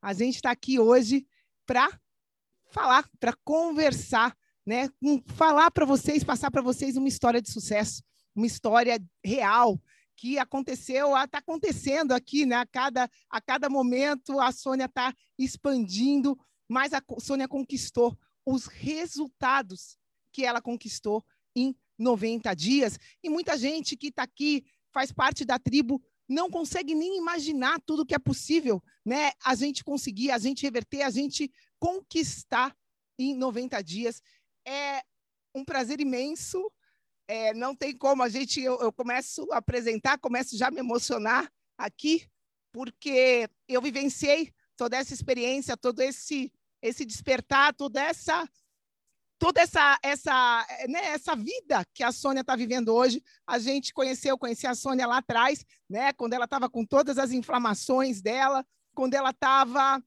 A gente está aqui hoje para falar, para conversar, né? Falar para vocês, passar para vocês uma história de sucesso, uma história real que aconteceu, está acontecendo aqui, né? A cada, a cada momento a Sônia está expandindo, mas a Sônia conquistou os resultados que ela conquistou em 90 dias. E muita gente que está aqui, faz parte da tribo, não consegue nem imaginar tudo que é possível, né? A gente conseguir, a gente reverter, a gente conquistar em 90 dias. É um prazer imenso. É, não tem como a gente, eu, eu começo a apresentar, começo já a me emocionar aqui, porque eu vivenciei toda essa experiência, todo esse esse despertar, toda essa toda essa essa né, essa vida que a Sônia está vivendo hoje. A gente conheceu, conheci a Sônia lá atrás, né, quando ela estava com todas as inflamações dela, quando ela estava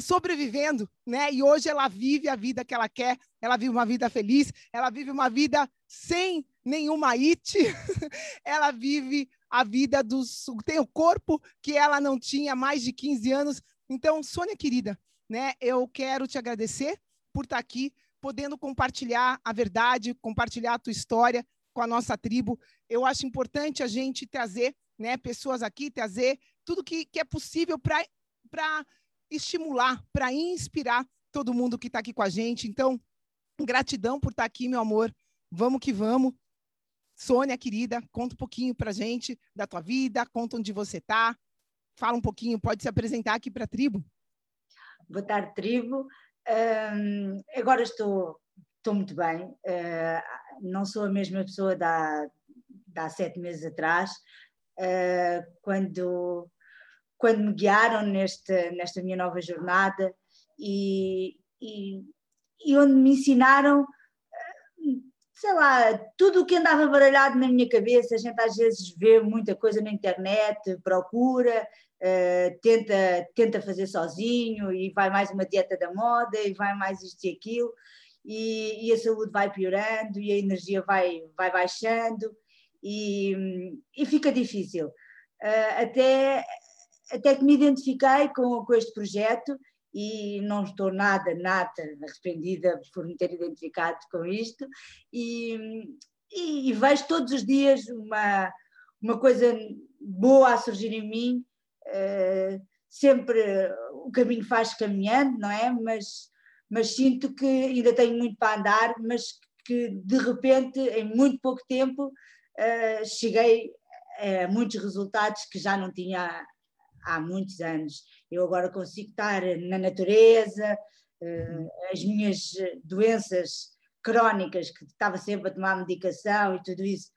sobrevivendo, né? E hoje ela vive a vida que ela quer, ela vive uma vida feliz, ela vive uma vida sem nenhuma it, ela vive a vida dos tem o corpo que ela não tinha mais de 15 anos. Então, Sônia querida, né? Eu quero te agradecer por estar tá aqui podendo compartilhar a verdade, compartilhar a tua história com a nossa tribo. Eu acho importante a gente trazer né, pessoas aqui, trazer tudo que, que é possível para estimular, para inspirar todo mundo que está aqui com a gente. Então, gratidão por estar tá aqui, meu amor. Vamos que vamos. Sônia, querida, conta um pouquinho para a gente da tua vida, conta onde você está. Fala um pouquinho, pode se apresentar aqui para a tribo. Boa tarde, tribo. Agora estou, estou muito bem, uh, não sou a mesma pessoa de há, há sete meses atrás, uh, quando, quando me guiaram neste, nesta minha nova jornada e, e, e onde me ensinaram sei lá, tudo o que andava baralhado na minha cabeça, a gente às vezes vê muita coisa na internet, procura, uh, tenta, tenta fazer sozinho e vai mais uma dieta da moda e vai mais isto e aquilo e, e a saúde vai piorando e a energia vai, vai baixando e, e fica difícil. Uh, até, até que me identifiquei com, com este projeto e não estou nada, nada arrependida por me ter identificado com isto e, e, e vejo todos os dias uma, uma coisa boa a surgir em mim, uh, sempre o caminho faz caminhando, não é? Mas, mas sinto que ainda tenho muito para andar, mas que de repente, em muito pouco tempo, uh, cheguei a muitos resultados que já não tinha há muitos anos. Eu agora consigo estar na natureza, uh, as minhas doenças crónicas, que estava sempre a tomar medicação e tudo isso,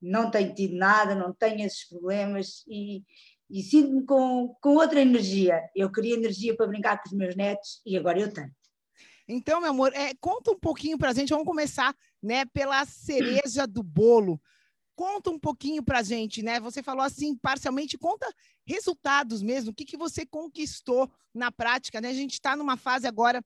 não tenho tido nada, não tenho esses problemas e, e sinto-me com, com outra energia. Eu queria energia para brincar com os meus netos e agora eu tenho. Então, meu amor, é, conta um pouquinho para a gente, vamos começar né, pela cereja do bolo. Conta um pouquinho para a gente, né? Você falou assim, parcialmente, conta resultados mesmo, o que, que você conquistou na prática, né? A gente está numa fase agora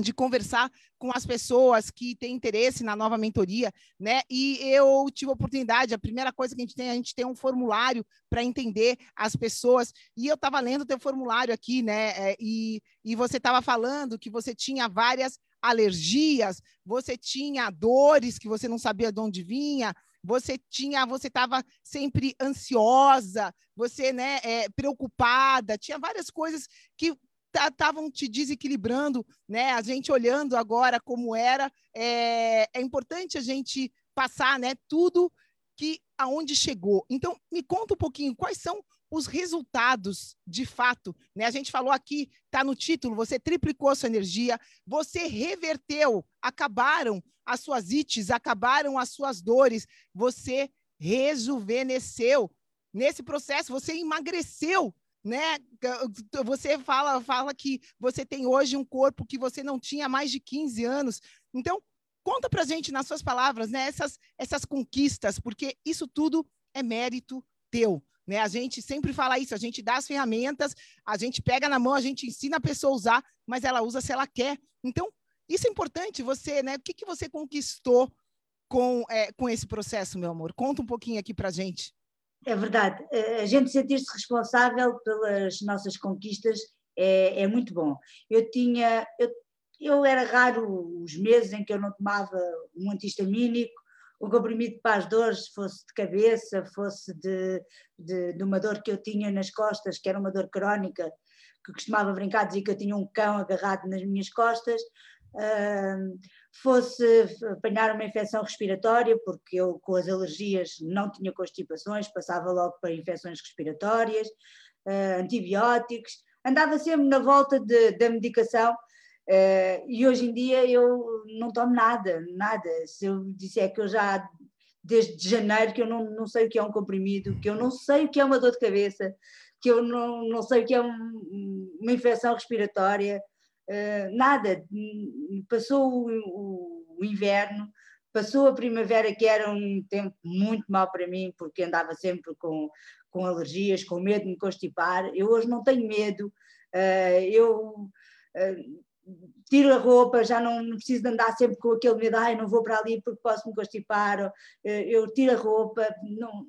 de conversar com as pessoas que têm interesse na nova mentoria, né? E eu tive a oportunidade, a primeira coisa que a gente tem, a gente tem um formulário para entender as pessoas. E eu estava lendo o teu formulário aqui, né? É, e, e você estava falando que você tinha várias alergias, você tinha dores que você não sabia de onde vinha, você tinha, você estava sempre ansiosa, você, né, é, preocupada, tinha várias coisas que estavam te desequilibrando, né? A gente olhando agora como era, é, é importante a gente passar, né? Tudo que aonde chegou. Então, me conta um pouquinho quais são os resultados de fato. Né? A gente falou aqui, está no título, você triplicou sua energia, você reverteu, acabaram as suas ites, acabaram as suas dores, você rejuvenesceu. Nesse processo, você emagreceu né? Você fala, fala que você tem hoje um corpo que você não tinha há mais de 15 anos. Então, conta pra gente nas suas palavras, né, essas essas conquistas, porque isso tudo é mérito teu. Né? A gente sempre fala isso, a gente dá as ferramentas, a gente pega na mão, a gente ensina a pessoa a usar, mas ela usa se ela quer. Então, isso é importante, você, né? O que, que você conquistou com, é, com esse processo, meu amor? Conta um pouquinho aqui pra gente. É verdade. A gente sentir-se responsável pelas nossas conquistas é, é, muito bom. Eu tinha, eu, eu era raro os meses em que eu não tomava um antihistamínico, um comprimido para as dores, fosse de cabeça, fosse de, de, de, uma dor que eu tinha nas costas, que era uma dor crónica, que costumava brincar, dizer que eu tinha um cão agarrado nas minhas costas, uh, fosse apanhar uma infecção respiratória, porque eu com as alergias não tinha constipações, passava logo para infecções respiratórias, uh, antibióticos, andava sempre na volta de, da medicação uh, e hoje em dia eu não tomo nada, nada. Se eu disser que eu já desde janeiro que eu não, não sei o que é um comprimido, que eu não sei o que é uma dor de cabeça, que eu não, não sei o que é um, uma infecção respiratória, uh, nada. Passou o, o, o, inverno, passou a primavera, que era um tempo muito mau para mim, porque andava sempre com, com alergias, com medo de me constipar. Eu hoje não tenho medo, uh, eu. Tiro a roupa, já não, preciso de andar sempre com aquele medo, ai, não vou para ali porque posso me constipar, eu tiro a roupa, não,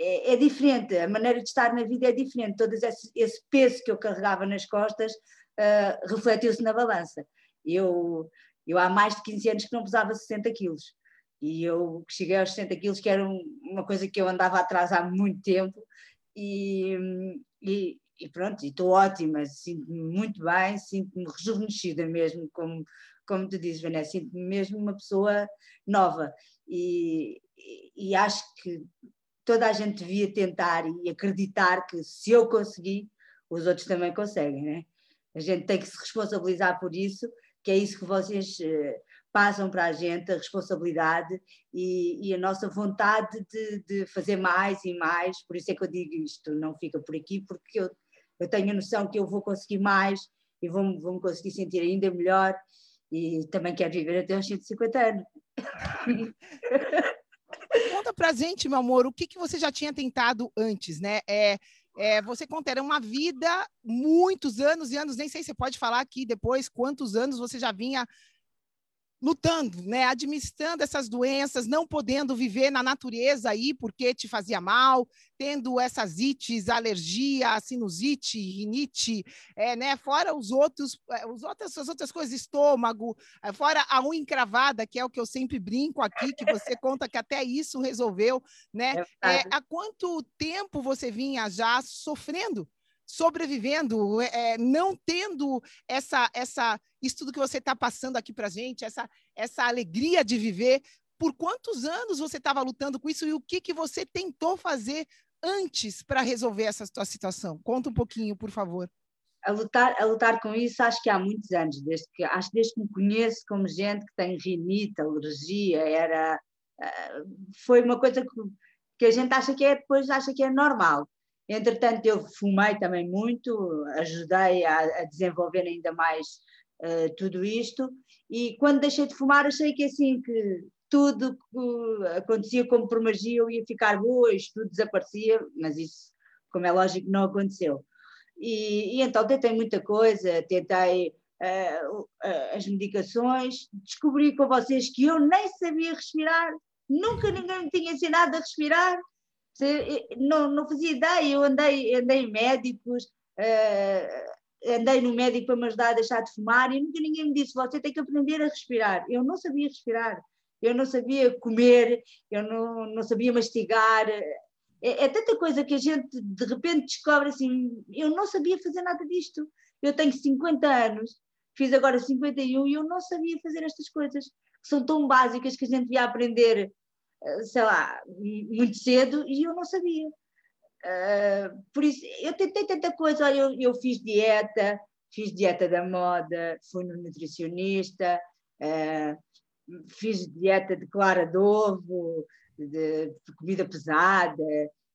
é, é, diferente, a maneira de estar na vida é diferente, todo esse, esse peso que eu carregava nas costas uh, refletiu-se na balança. Eu, eu há mais de 15 anos que não pesava 60 quilos, e eu cheguei aos 60 quilos, que era um, uma coisa que eu andava atrás há muito tempo, e, e, e pronto, estou ótima, sinto-me muito bem, sinto-me rejuvenescida mesmo, como, como tu dizes, Vanessa, sinto-me mesmo uma pessoa nova. E, e, acho que toda a gente devia tentar e acreditar que se eu conseguir, os outros também conseguem, né? A gente tem que se responsabilizar por isso, que é isso que vocês eh, passam para a gente, a responsabilidade e, e a nossa vontade de, de, fazer mais e mais. Por isso é que eu digo isto, não fica por aqui, porque eu eu tenho a noção que eu vou conseguir mais e vou-me vou conseguir sentir ainda melhor e também quero viver até os 150 anos. Conta pra gente, meu amor, o que, que você já tinha tentado antes, né? É, é, você conta, era uma vida, muitos anos e anos, nem sei se você pode falar aqui depois quantos anos você já vinha lutando, né, administrando essas doenças, não podendo viver na natureza aí porque te fazia mal, tendo essas ites, alergia, sinusite, rinite, é, né, fora os outros, é, os outras, as outras coisas, estômago, é, fora a unha encravada, que é o que eu sempre brinco aqui, que você conta que até isso resolveu, né? É, é há quanto tempo você vinha já sofrendo sobrevivendo, é, não tendo essa, essa, isso tudo que você está passando aqui para gente, essa, essa alegria de viver. Por quantos anos você estava lutando com isso e o que, que você tentou fazer antes para resolver essa tua situação? Conta um pouquinho, por favor. A lutar, a lutar com isso acho que há muitos anos, desde que, acho desde que me conheço como gente que tem rinite, alergia, era, ah, foi uma coisa que, que a gente acha que é, depois acha que é normal Entretanto, eu fumei também muito, ajudei a, a desenvolver ainda mais uh, tudo isto, e quando deixei de fumar, achei que assim, que tudo que acontecia como por magia, eu ia ficar boa, isto tudo desaparecia, mas isso, como é lógico, não aconteceu. E, e então tentei muita coisa, tentei uh, uh, as medicações, descobri com vocês que eu nem sabia respirar, nunca ninguém me tinha ensinado a respirar, não, não fazia ideia, eu andei, andei em médicos, uh, andei no médico para me ajudar a deixar de fumar e nunca ninguém me disse, você tem que aprender a respirar. Eu não sabia respirar, eu não sabia comer, eu não, não sabia mastigar, é, é, tanta coisa que a gente de repente descobre assim, eu não sabia fazer nada disto. Eu tenho 50 anos, fiz agora 51 e eu não sabia fazer estas coisas, que são tão básicas que a gente devia aprender, eh, sei lá, muito cedo e eu não sabia. Uh, por isso, eu tentei tanta coisa, eu, eu fiz dieta, fiz dieta da moda, fui no nutricionista, uh, fiz dieta de clara de ovo, de, de comida pesada,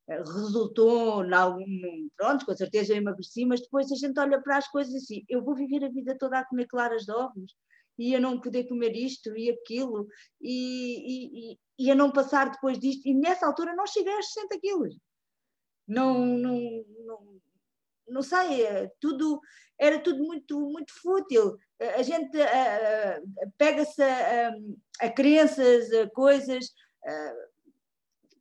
eh, resultou em algum, pronto, com certeza eu emagreci, mas depois a gente olha para as coisas assim, eu vou viver a vida toda a comer claras de ovos, e a não poder comer isto e aquilo, e, e, e, a não passar depois disto, e nessa altura não cheguei aos 60 quilos. Não, não, não, não sei, é tudo, era tudo muito, muito fútil. A gente pega-se a, a, crenças, a coisas,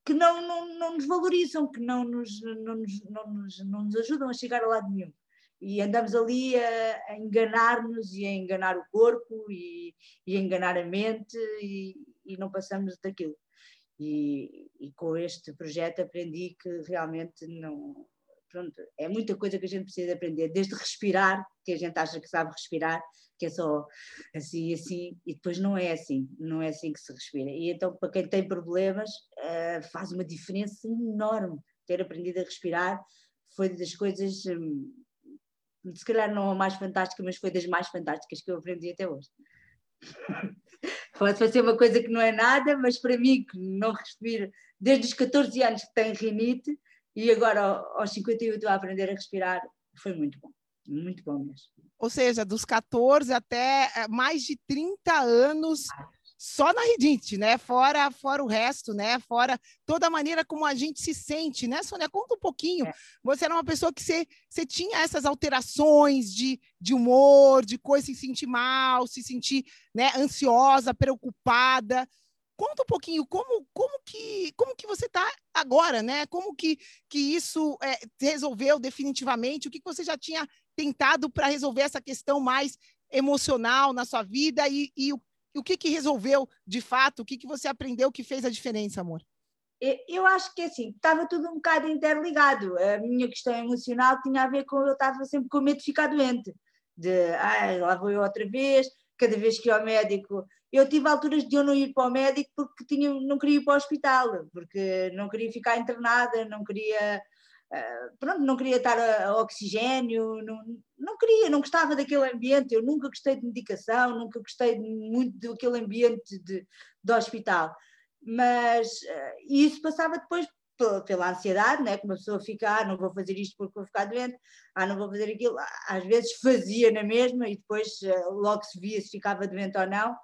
que não, não, não nos valorizam, que não nos, não, nos, não, nos, não nos ajudam a chegar a lado nenhum. E andamos ali a, a enganar-nos e a enganar o corpo e, e a enganar a mente e, e não passamos daquilo. E, e, com este projeto aprendi que realmente não. Pronto, é muita coisa que a gente precisa aprender, desde respirar, que a gente acha que sabe respirar, que é só assim e assim, e depois não é assim, não é assim que se respira. E então, para quem tem problemas, uh, faz uma diferença enorme. Ter aprendido a respirar foi das coisas, um, se calhar não a mais fantástica, mas foi das mais fantásticas que eu aprendi até hoje. Pode ser uma coisa que não é nada, mas para mim, que não respiro desde os 14 anos que tenho rinite, e agora aos 58 a aprender a respirar, foi muito bom. Muito bom mesmo. Ou seja, dos 14 até eh, mais de 30 anos só na rinite, né? Fora, fora o resto, né? Fora toda a maneira como a gente se sente, né, Sônia? Conta um pouquinho. É. Você era uma pessoa que você, você tinha essas alterações de, de humor, de coisa, se sentir mal, se sentir né, ansiosa, preocupada. Conta um pouquinho como, como, que, como que você está agora, né? Como que, que isso é, resolveu definitivamente? O que, que você já tinha tentado para resolver essa questão mais emocional na sua vida e, e, o, que, que resolveu de fato? O que, que você aprendeu que fez a diferença, amor? Eu acho que assim, estava tudo um bocado interligado. A minha questão emocional tinha a ver com eu estava sempre com medo de ficar doente. De, ah, lá vou eu outra vez, cada vez que ia ao médico. Eu tive alturas de eu não ir para o médico porque tinha, não queria ir para o hospital, porque não queria ficar internada, não queria, uh, pronto, não queria estar a, a, oxigênio, não, não queria, não gostava daquele ambiente. Eu nunca gostei de medicação, nunca gostei muito daquele ambiente de, de hospital. Mas uh, isso passava depois pela ansiedade, né? que uma pessoa fica, ah, não vou fazer isto porque vou ficar doente, ah, não vou fazer aquilo, às vezes fazia na mesma e depois eh, logo se via se ficava doente ou não.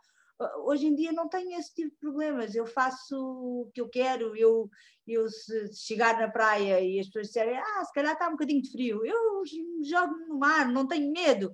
Hoje em dia não tenho esse tipo de problemas, eu faço o que eu quero, eu, eu se chegar na praia e as pessoas disserem, ah, se calhar está um bocadinho de frio, eu jogo no mar, não tenho medo?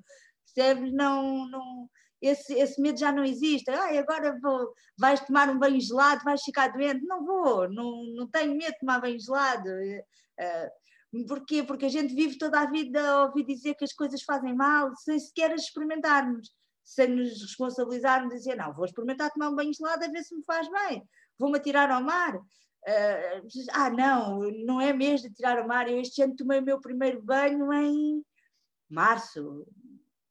Não, não, esse, esse medo já não existe. Ah, agora vou, vais tomar um banho gelado, vais ficar doente. Não vou, não, não tenho medo de tomar banho gelado. Uh, porquê? Porque a gente vive toda a vida a ouvir dizer que as coisas fazem mal, sem sequer as experimentarmos, sem nos responsabilizarmos e dizer, não, vou experimentar tomar um banho gelado a ver se me faz bem, vou-me atirar ao mar. Uh, ah, não, não é mês de tirar ao mar. Eu este ano tomei o meu primeiro banho em março,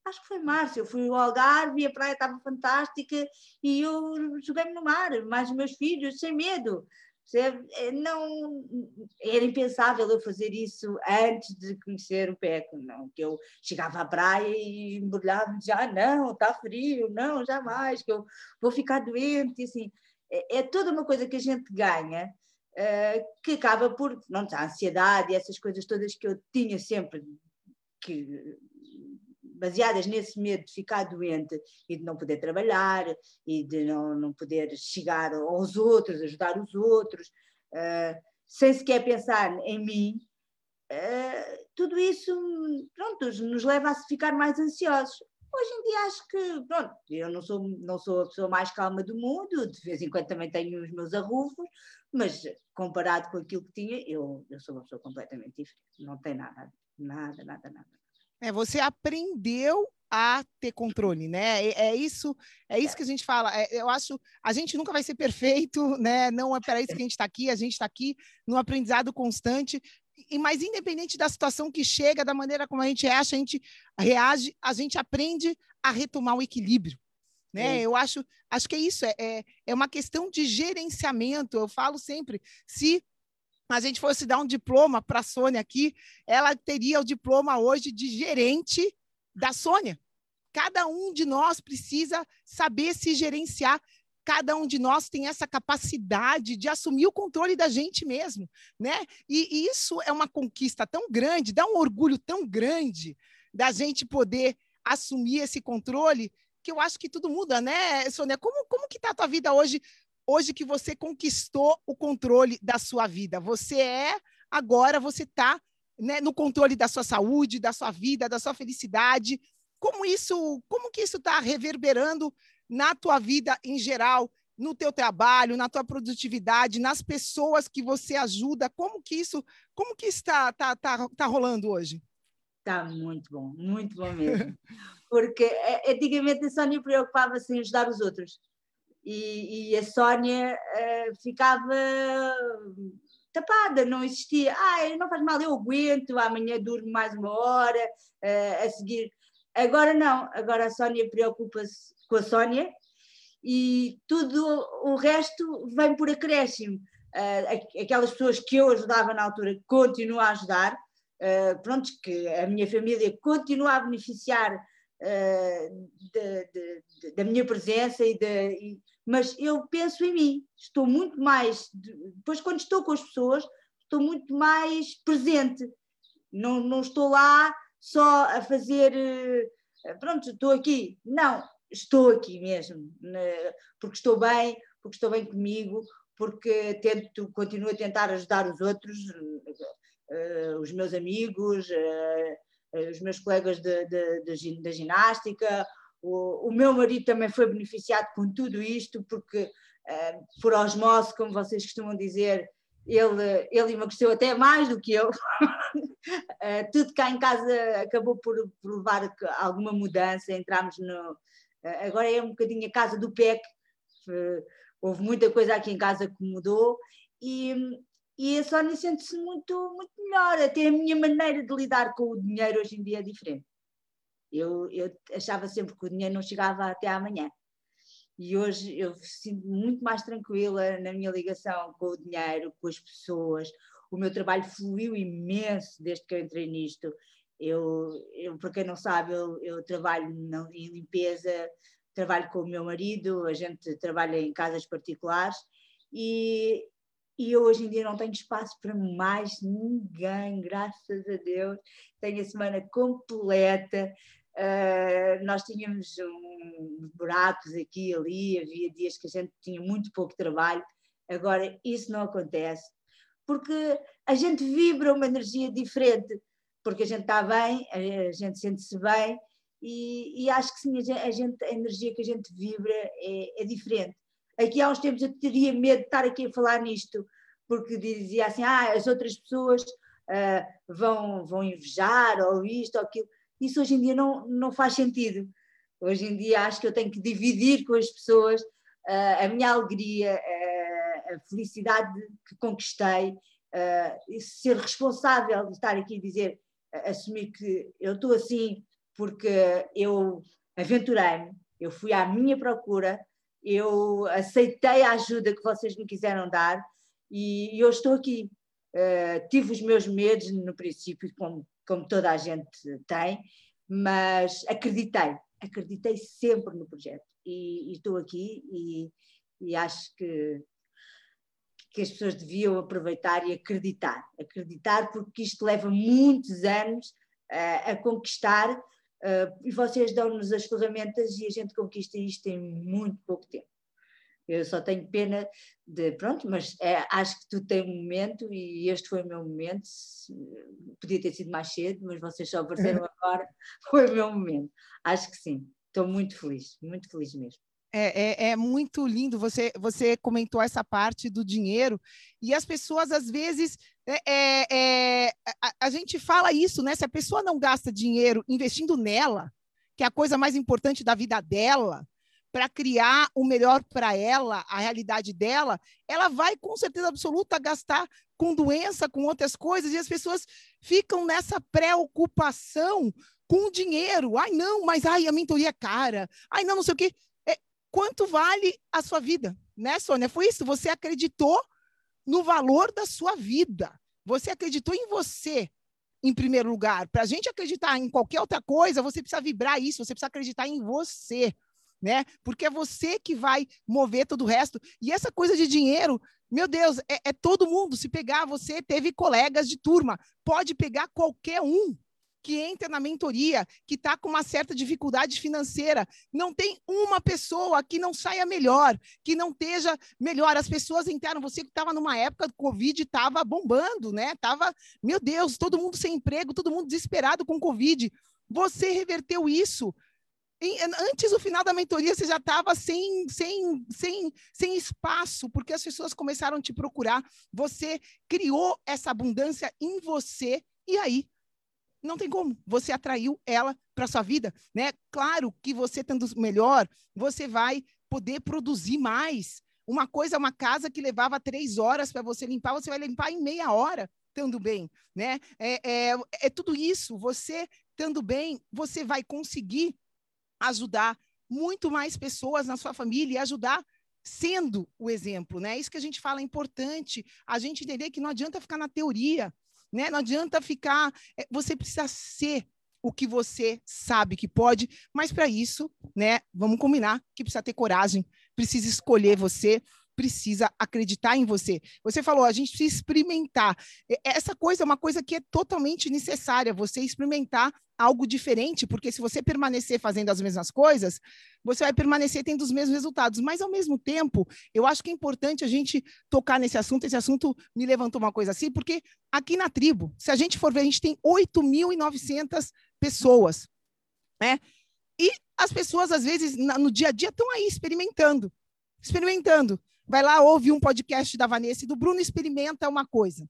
acho que foi março, eu fui ao Algarve, a praia estava fantástica e eu joguei-me no mar, mais os meus filhos, sem medo. É, não, era impensável eu fazer isso antes de conhecer o PEC, não, que eu chegava à praia e embrulhava dizia, ah, não, está frio, não, jamais, que eu vou ficar doente, assim, é, é toda uma coisa que a gente ganha, uh, que acaba por, não a ansiedade essas coisas todas que eu tinha sempre, que baseadas nesse medo de ficar doente e de não poder trabalhar e de não, não poder chegar aos outros, ajudar os outros, uh, sem sequer pensar em mim, uh, tudo isso pronto, nos leva a ficar mais ansiosos. Hoje em dia acho que, pronto, eu não sou, não sou a pessoa mais calma do mundo, de vez em quando também tenho os meus arrufos, mas comparado com aquilo que tinha, eu, eu sou uma pessoa completamente diferente. Não tem nada, nada, nada, nada. É, você aprendeu a ter controle, né? É, é isso, é isso que a gente fala. É, eu acho, a gente nunca vai ser perfeito, né? Não é para isso que a gente está aqui. A gente está aqui no aprendizado constante. E mas independente da situação que chega, da maneira como a gente acha, a gente reage, a gente aprende a retomar o equilíbrio. Né? Eu acho, acho que é isso, é, é, é uma questão de gerenciamento. Eu falo sempre, se a gente fosse dar um diploma para a Sônia aqui, ela teria o diploma hoje de gerente da Sônia. Cada um de nós precisa saber se gerenciar. Cada um de nós tem essa capacidade de assumir o controle da gente mesmo, né? E, e isso é uma conquista tão grande, dá um orgulho tão grande da gente poder assumir esse controle que eu acho que tudo muda, né, Sônia? Como, como que está a tua vida hoje hoje que você conquistou o controle da sua vida. Você é, agora você está né, no controle da sua saúde, da sua vida, da sua felicidade. Como isso, como que isso está reverberando na tua vida em geral, no teu trabalho, na tua produtividade, nas pessoas que você ajuda? Como que isso, como que está tá, tá, tá rolando hoje? Está muito bom, muito bom mesmo. Porque é, antigamente a Sónia preocupava-se em ajudar os outros e, e a Sónia uh, ficava tapada, não existia. Ah, não faz mal, eu aguento, amanhã durmo mais uma hora uh, a seguir. Agora não, agora a Sónia preocupa-se com a Sónia e tudo o resto vem por acréscimo. Uh, aquelas pessoas que eu ajudava na altura continuo a ajudar, uh, pronto, que a minha família continua a beneficiar uh, de, de, de, da minha presença e, e mas eu penso em mim, estou muito mais, depois quando estou com as pessoas, estou muito mais presente, não, não estou lá só a fazer, eh, pronto, estou aqui, não, estou aqui mesmo, porque estou bem, porque estou bem comigo, porque tento, continuo a tentar ajudar os outros, eh, os meus amigos, eh, os meus colegas da ginástica, o, o meu marido também foi beneficiado com tudo isto, porque uh, por osmose, como vocês costumam dizer, ele, ele emagreceu até mais do que eu. uh, tudo cá em casa acabou por, por levar alguma mudança, entramos no. Uh, agora é um bocadinho a casa do PEC, houve muita coisa aqui em casa que mudou, e, e a Sónia sente-se muito, muito melhor. Até a minha maneira de lidar com o dinheiro hoje em dia é diferente. Eu, eu achava sempre que o dinheiro não chegava até amanhã. E hoje eu sinto muito mais tranquila na minha ligação com o dinheiro, com as pessoas. O meu trabalho fluiu imenso desde que eu entrei nisto. Eu, eu para quem não sabe, eu, eu trabalho na, em limpeza, trabalho com o meu marido, a gente trabalha em casas particulares e, e eu hoje em dia não tenho espaço para mais ninguém, graças a Deus. Tenho a semana completa, Uh, nós tínhamos um, buracos aqui e ali, havia dias que a gente tinha muito pouco trabalho, agora isso não acontece, porque a gente vibra uma energia diferente, porque a gente está bem, a gente sente-se bem, e, e, acho que sim, a, gente, a energia que a gente vibra é, é, diferente. Aqui há uns tempos eu teria medo de estar aqui a falar nisto, porque dizia assim, ah, as outras pessoas uh, vão, vão invejar, ou isto, ou aquilo isso hoje em dia não, não faz sentido. Hoje em dia acho que eu tenho que dividir com as pessoas uh, a minha alegria, uh, a felicidade que conquistei, uh, ser responsável de estar aqui e dizer, assumir que eu estou assim porque eu aventurei-me, eu fui à minha procura, eu aceitei a ajuda que vocês me quiseram dar e, e eu estou aqui. tive os meus medos no princípio, como como toda a gente tem, mas acreditei, acreditei sempre no projeto e, e estou aqui e, e acho que, que as pessoas deviam aproveitar e acreditar, acreditar porque isto leva muitos anos uh, a conquistar uh, e vocês dão-nos as ferramentas e a gente conquista isto em muito pouco tempo. Eu só tenho pena de. Pronto, mas é, acho que tu tens um momento e este foi o meu momento. Podia ter sido mais cedo, mas vocês só apareceram agora. Foi o meu momento. Acho que sim. estou muito feliz, muito feliz mesmo. É, é, é, muito lindo. Você, você comentou essa parte do dinheiro e as pessoas às vezes é, é, é, a, a, gente fala isso, né? Se a pessoa não gasta dinheiro investindo nela, que é a coisa mais importante da vida dela, para criar o melhor para ela, a realidade dela, ela vai com certeza absoluta gastar com doença, com outras coisas, e as pessoas ficam nessa preocupação com dinheiro. Ai, não, mas ai, a mentoria é cara. Ai, não, não sei o quê quanto vale a sua vida, né, Sônia? Foi isso, você acreditou no valor da sua vida. Você acreditou em você em primeiro lugar. Para a gente acreditar em qualquer outra coisa, você precisa vibrar isso, você precisa acreditar em você, né? Porque é você que vai mover todo o resto. E essa coisa de dinheiro, meu Deus, é, é todo mundo. Se pegar, você teve colegas de turma, pode pegar qualquer um que entra na mentoria, que está com uma certa dificuldade financeira. Não tem uma pessoa que não saia melhor, que não esteja melhor. As pessoas entraram, você que estava numa época do Covid, estava bombando, né? Tava, meu Deus, todo mundo sem emprego, todo mundo desesperado com Covid. Você reverteu isso. Antes do final da mentoria, você já estava sem, sem, sem, sem espaço, porque as pessoas começaram a te procurar. Você criou essa abundância em você, e aí não tem como. Você atraiu ela para sua vida, né? Claro que você tendo melhor, você vai poder produzir mais. Uma coisa é uma casa que levava três horas para você limpar, você vai limpar em meia hora, estando bem, né? É, é, é tudo isso. Você estando bem, você vai conseguir ajudar muito mais pessoas na sua família e ajudar sendo o exemplo, né? Isso que a gente fala é importante, a gente entender que não adianta ficar na teoria, né? Não adianta ficar. É, você precisa ser o que você sabe que pode, mas para isso, né? Vamos combinar que precisa ter coragem, precisa escolher você, precisa acreditar em você. Você falou, a gente precisa experimentar. Essa coisa é uma coisa que é totalmente necessária, você experimentar algo diferente, porque se você permanecer fazendo as mesmas coisas, você vai permanecer tendo os mesmos resultados. Mas, ao mesmo tempo, eu acho que é importante a gente tocar nesse assunto. Esse assunto me levantou uma coisa assim, porque aqui na tribo, se a gente for ver, a gente tem 8.900 pessoas, né? E as pessoas, às vezes, no dia a dia, estão aí experimentando. Experimentando. Vai lá, ouve um podcast da Vanessa e do Bruno, experimenta uma coisa.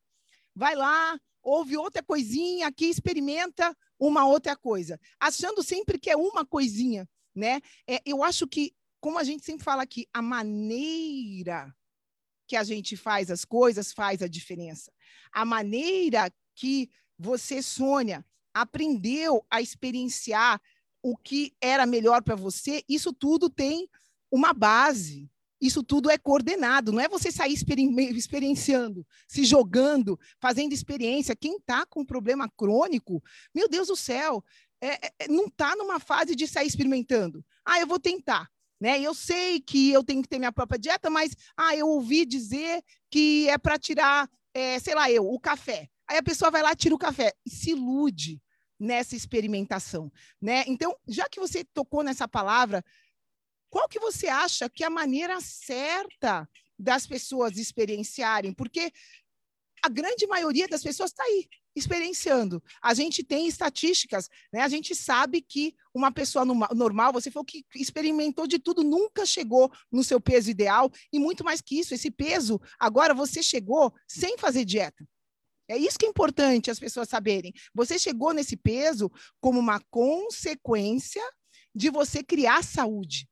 Vai lá, ouve outra coisinha aqui, experimenta uma outra coisa, achando sempre que é uma coisinha, né? É, eu acho que, como a gente sempre fala aqui, a maneira que a gente faz as coisas faz a diferença. A maneira que você, Sônia, aprendeu a experienciar o que era melhor para você, isso tudo tem uma base, isso tudo é coordenado, não é você sair experienciando, se jogando, fazendo experiência. Quem está com problema crônico, meu Deus do céu, é, é, é não está numa fase de sair experimentando. Ah, eu vou tentar. Né? Eu sei que eu tenho que ter minha própria dieta, mas ah, eu ouvi dizer que é para tirar, é, sei lá, eu, o café. Aí a pessoa vai lá, tira o café e se ilude nessa experimentação, né? Então, já que você tocou nessa palavra, qual que você acha que é a maneira certa das pessoas experienciarem? Porque a grande maioria das pessoas está aí, experienciando. A gente tem estatísticas, né? A gente sabe que uma pessoa normal, você falou que experimentou de tudo, nunca chegou no seu peso ideal, e muito mais que isso, esse peso, agora você chegou sem fazer dieta. É isso que é importante as pessoas saberem. Você chegou nesse peso como uma consequência de você criar saúde.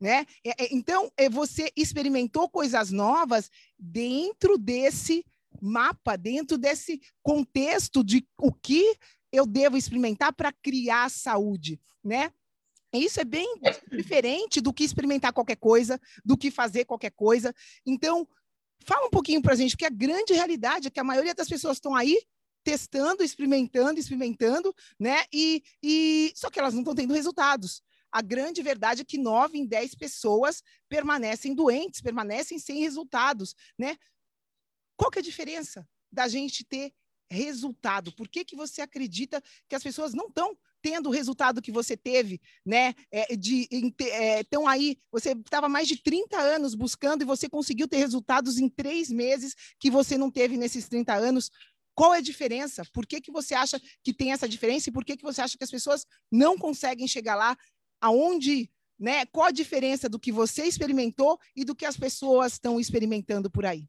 Né? É, é, então, é, você experimentou coisas novas dentro desse mapa, dentro desse contexto de o que eu devo experimentar para criar saúde, né? Isso é bem diferente do que experimentar qualquer coisa, do que fazer qualquer coisa. Então, fala um pouquinho para a gente, porque a grande realidade é que a maioria das pessoas estão aí testando, experimentando, experimentando, né? E, e só que elas não estão tendo resultados a grande verdade é que nove em dez pessoas permanecem doentes, permanecem sem resultados, né? Qual que é a diferença da gente ter resultado? Por que, que você acredita que as pessoas não estão tendo o resultado que você teve, né? É, de é, aí, você estava mais de 30 anos buscando e você conseguiu ter resultados em três meses que você não teve nesses 30 anos. Qual é a diferença? Por que, que você acha que tem essa diferença e por que, que você acha que as pessoas não conseguem chegar lá aonde, né? Qual a diferença do que você experimentou e do que as pessoas estão experimentando por aí?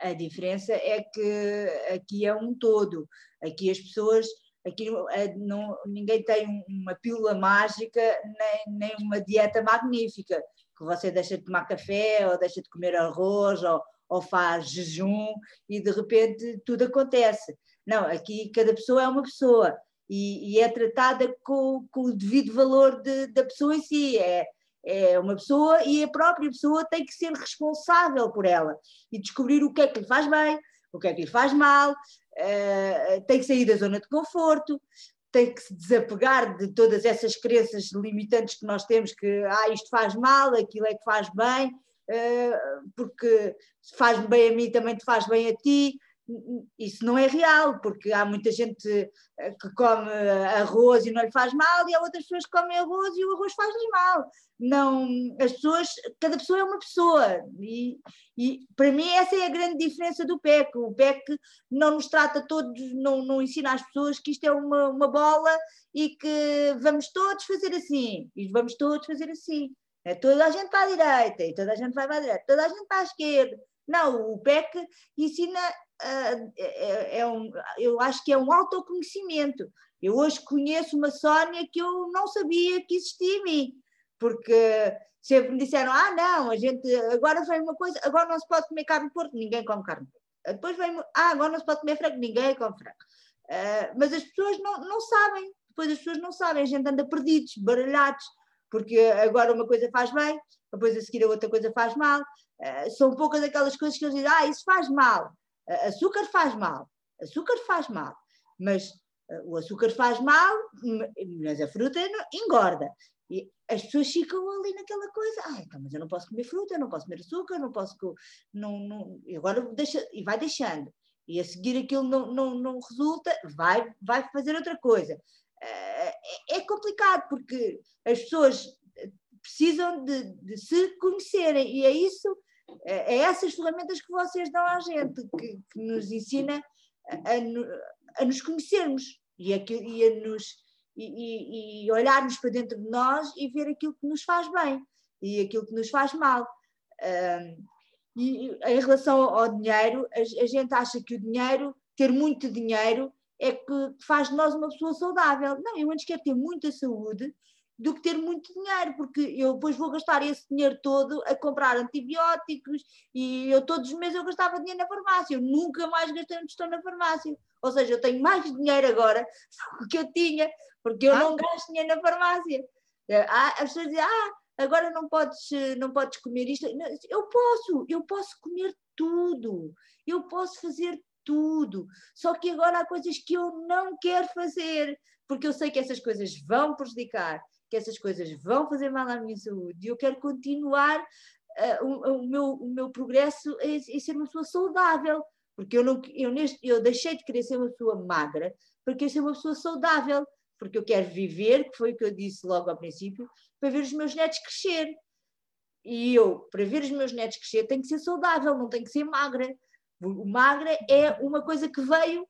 A diferença é que aqui é um todo. Aqui as pessoas, aqui é, não, ninguém tem uma pílula mágica nem, nem uma dieta magnífica que você deixa de tomar café ou deixa de comer arroz ou, ou faz jejum e de repente tudo acontece. Não, aqui cada pessoa é uma pessoa e, e é tratada com, com, o devido valor de, da pessoa em si. É, é uma pessoa e a própria pessoa tem que ser responsável por ela e descobrir o que é que lhe faz bem, o que é que lhe faz mal, uh, tem que sair da zona de conforto, tem que se desapegar de todas essas crenças limitantes que nós temos, que ah, isto faz mal, aquilo é que faz bem, uh, porque faz bem a mim também te faz bem a ti isso não é real, porque há muita gente eh, que come arroz e não lhe faz mal, e há outras pessoas que comem arroz e o arroz faz-lhes mal. Não, as pessoas, cada pessoa é uma pessoa, e, e para mim essa é a grande diferença do PEC. O PEC não nos trata todos, não, não ensina às pessoas que isto é uma, uma bola e que vamos todos fazer assim, e vamos todos fazer assim. É, toda a gente para a direita e toda a gente vai para a direita, toda a gente para a esquerda. Não, o PEC ensina é, é um, eu acho que é um autoconhecimento. Eu hoje conheço uma Sónia que eu não sabia que existia em mim, porque sempre me disseram: ah, não, a gente agora vem uma coisa, agora não se pode comer carne de porco, ninguém come carne de porco. Depois vem, ah, agora não se pode comer frango, ninguém come frango. Uh, mas as pessoas não, não sabem, depois as pessoas não sabem, a gente anda perdidos, baralhados, porque agora uma coisa faz bem, depois a seguir a outra coisa faz mal. Uh, são poucas aquelas coisas que eles dizem, ah, isso faz mal. Açúcar faz mal, açúcar faz mal, mas eh, o açúcar faz mal, mas a fruta engorda. E as pessoas ficam ali naquela coisa, ah, então, mas eu não posso comer fruta, eu não posso comer açúcar, não posso. Não, não, agora deixa, e vai deixando. E a seguir aquilo não, não, não resulta, vai, vai fazer outra coisa. Eh, é, é complicado, porque as pessoas precisam de, de se conhecerem, e é isso é, é essas ferramentas que vocês dão à gente, que, que nos ensina a, a, nos conhecermos e a, e a nos e, e, olharmos para dentro de nós e ver aquilo que nos faz bem e aquilo que nos faz mal. Um, e em relação ao dinheiro, a, a, gente acha que o dinheiro, ter muito dinheiro, é que faz de nós uma pessoa saudável. Não, eu antes quero ter muita saúde do que ter muito dinheiro, porque eu depois vou gastar esse dinheiro todo a comprar antibióticos e eu todos os meses eu gastava dinheiro na farmácia, eu nunca mais gastei onde estou na farmácia. Ou seja, eu tenho mais dinheiro agora do que eu tinha, porque eu ah. não gasto dinheiro na farmácia. Ah, as pessoas dizem, ah, agora não podes, não podes comer isto. Eu posso, eu posso comer tudo, eu posso fazer tudo. Só que agora há coisas que eu não quero fazer, porque eu sei que essas coisas vão prejudicar que essas coisas vão fazer mal à minha saúde e eu quero continuar uh, o, o, meu, o meu progresso em, em, ser uma pessoa saudável, porque eu, não, eu, neste, eu deixei de querer ser uma pessoa magra para querer ser uma pessoa saudável, porque eu quero viver, que foi o que eu disse logo ao princípio, para ver os meus netos crescer. E eu, para ver os meus netos crescer, tenho que ser saudável, não tenho que ser magra. O magra é uma coisa que veio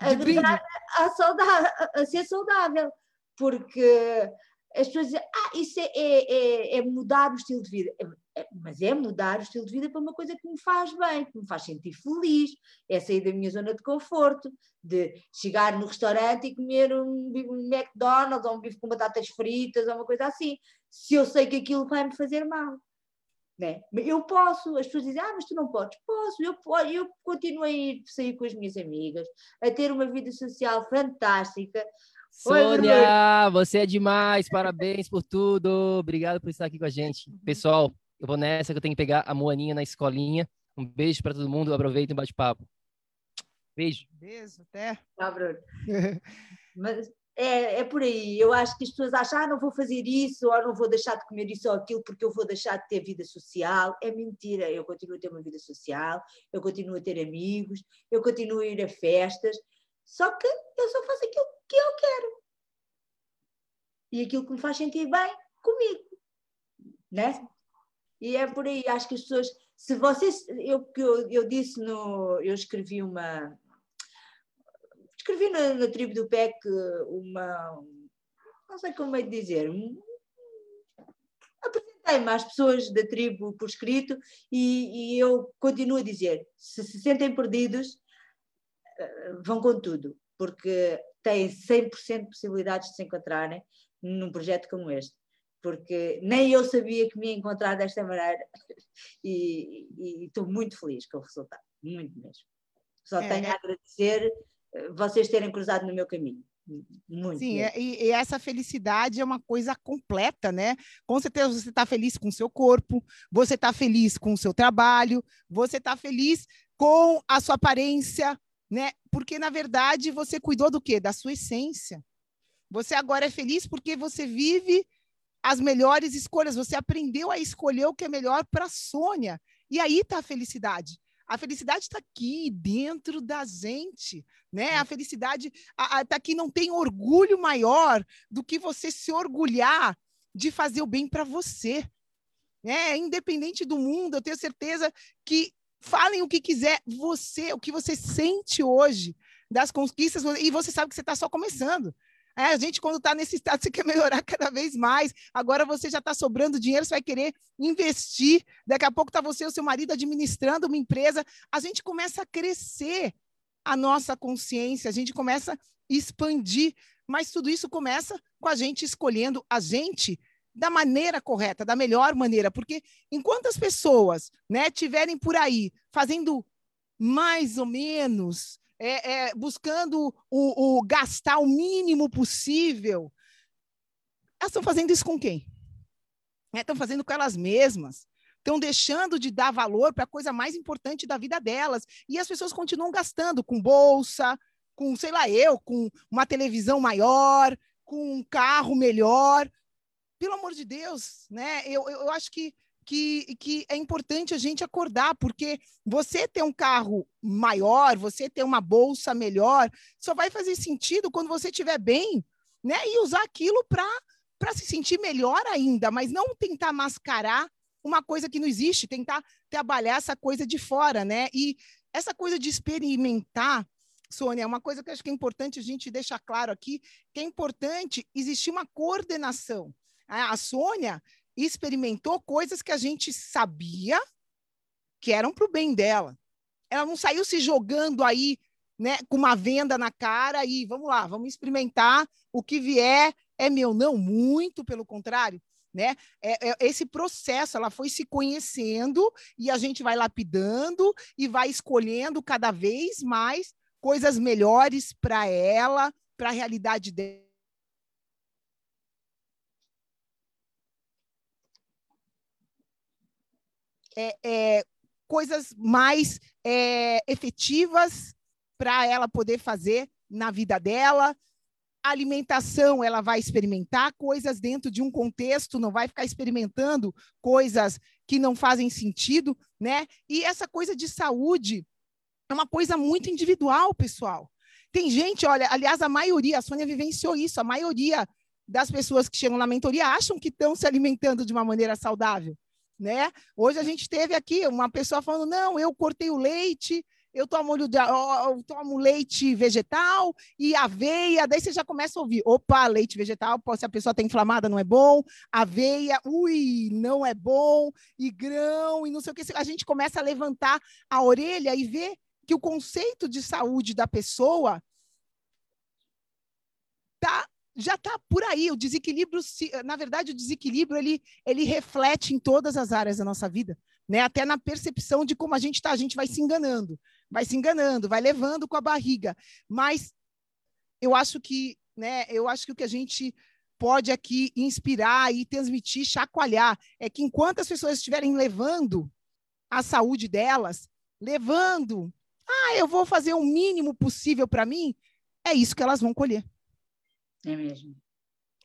agregar a, a, a ser saudável, porque as pessoas dizem, ah, isso é, é, é, é mudar o estilo de vida. É, é, mas é mudar o estilo de vida para uma coisa que me faz bem, que me faz sentir feliz, é sair da minha zona de conforto, de chegar no restaurante e comer um, um McDonald's ou um bife com batatas fritas ou uma coisa assim, se eu sei que aquilo vai me fazer mal. Né? Eu posso, as pessoas dizem, ah, mas tu não podes. Posso, eu, eu continuo a ir sair com as minhas amigas, a ter uma vida social fantástica, Sônia, você é demais, parabéns por tudo. Obrigado por estar aqui com a gente. Pessoal, eu vou nessa que eu tenho que pegar a Moaninha na escolinha. Um beijo para todo mundo, aproveitem o bate-papo. Beijo. Beijo, até. Tá, Bruno. Mas é, é por aí. Eu acho que as pessoas acham, ah, não vou fazer isso, ou não vou deixar de comer isso ou aquilo porque eu vou deixar de ter vida social. É mentira. Eu continuo a ter uma vida social, eu continuo a ter amigos, eu continuo a ir a festas. Só que eu só faço aquilo que eu quero. E aquilo que me faz sentir bem comigo. Né? E é por aí, acho que as pessoas, se vocês, eu, eu, eu disse no, eu escrevi uma, escrevi na, na tribo do PEC uma, não sei como é dizer, apresentei-me às pessoas da tribo por escrito e, e, eu continuo a dizer: se se sentem perdidos, vão com tudo, porque têm 100% de possibilidades de se encontrarem num projeto como este. Porque nem eu sabia que me ia encontrar desta maneira e, estou muito feliz com o resultado, muito mesmo. Só é. tenho a agradecer eh, vocês terem cruzado no meu caminho. Muito. Sim, é, e, e, essa felicidade é uma coisa completa, né? Com certeza você está feliz com o seu corpo, você está feliz com o seu trabalho, você está feliz com a sua aparência, né? Porque, na verdade, você cuidou do quê? Da sua essência. Você agora é feliz porque você vive as melhores escolhas, você aprendeu a escolher o que é melhor para a Sônia. E aí está a felicidade. A felicidade está aqui dentro da gente, né? A felicidade está aqui. Não tem orgulho maior do que você se orgulhar de fazer o bem para você. né? Independente do mundo, eu tenho certeza que falem o que quiser, você, o que você sente hoje das conquistas, e você sabe que você está só começando. É, a gente, quando está nesse estado, você quer melhorar cada vez mais. Agora você já está sobrando dinheiro, você vai querer investir. Daqui a pouco está você e o seu marido administrando uma empresa. A gente começa a crescer a nossa consciência, a gente começa a expandir. Mas tudo isso começa com a gente escolhendo a gente da maneira correta, da melhor maneira, porque enquanto as pessoas né, tiverem por aí fazendo mais ou menos é, é, buscando o, o, gastar o mínimo possível, elas estão fazendo isso com quem? Estão é, fazendo com elas mesmas. Estão deixando de dar valor para a coisa mais importante da vida delas. E as pessoas continuam gastando com bolsa, com, sei lá, eu, com uma televisão maior, com um carro melhor. Pelo amor de Deus, né? Eu, eu, eu acho que que, que é importante a gente acordar, porque você ter um carro maior, você ter uma bolsa melhor, só vai fazer sentido quando você estiver bem, né? E usar aquilo para se sentir melhor ainda, mas não tentar mascarar uma coisa que não existe, tentar trabalhar essa coisa de fora, né? E essa coisa de experimentar, Sônia, é uma coisa que acho que é importante a gente deixar claro aqui, que é importante existir uma coordenação. A Sônia, experimentou coisas que a gente sabia que eram para o bem dela. Ela não saiu se jogando aí, né, com uma venda na cara e vamos lá, vamos experimentar o que vier é meu. Não, muito pelo contrário. Né? É, é, esse processo, ela foi se conhecendo e a gente vai lapidando e vai escolhendo cada vez mais coisas melhores para ela, para a realidade dela é, é, coisas mais é, efetivas para ela poder fazer na vida dela. A alimentação, ela vai experimentar coisas dentro de um contexto, não vai ficar experimentando coisas que não fazem sentido, né? E essa coisa de saúde é uma coisa muito individual, pessoal. Tem gente, olha, aliás, a maioria, a Sônia vivenciou isso, a maioria das pessoas que chegam na mentoria acham que estão se alimentando de uma maneira saudável né? Hoje a gente teve aqui uma pessoa falando: não, eu cortei o leite, eu tomo, eu tomo leite vegetal e aveia. Daí você já começa a ouvir: opa, leite vegetal, se a pessoa está inflamada, não é bom. Aveia, ui, não é bom. E grão, e não sei o que. A gente começa a levantar a orelha e ver que o conceito de saúde da pessoa está já está por aí. O desequilíbrio, na verdade, o desequilíbrio ele, ele reflete em todas as áreas da nossa vida, né? Até na percepção de como a gente está, a gente vai se enganando, vai se enganando, vai levando com a barriga. Mas eu acho que, né? Eu acho que o que a gente pode aqui inspirar e transmitir, chacoalhar, é que enquanto as pessoas estiverem levando a saúde delas, levando, ah, eu vou fazer o mínimo possível para mim, é isso que elas vão colher. É mesmo.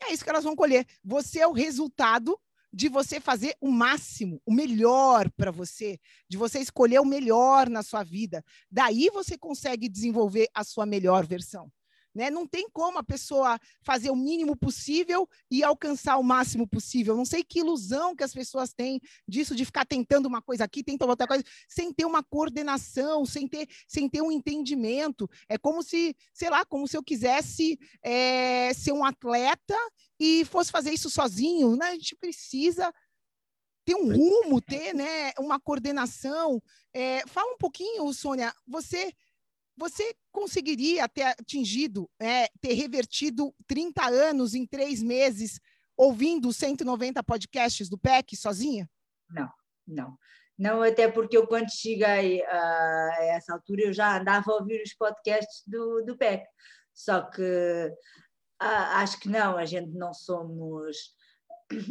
É isso que elas vão colher. Você é o resultado de você fazer o máximo, o melhor para você, de você escolher o melhor na sua vida. Daí você consegue desenvolver a sua melhor versão. Né? Não tem como a pessoa fazer o mínimo possível e alcançar o máximo possível. Não sei que ilusão que as pessoas têm disso, de ficar tentando uma coisa aqui, tentando outra coisa, sem ter uma coordenação, sem ter, sem ter um entendimento. É como se, sei lá, como se eu quisesse é, ser um atleta e fosse fazer isso sozinho. Né? A gente precisa ter um rumo, ter né, uma coordenação. É, fala um pouquinho, Sônia, você você conseguiria ter atingido, é, ter revertido 30 anos em três meses ouvindo 190 podcasts do PEC sozinha? Não, não. Não, até porque eu quando cheguei a essa altura eu já andava a ouvir os podcasts do, do PEC. Só que acho que não, a gente não somos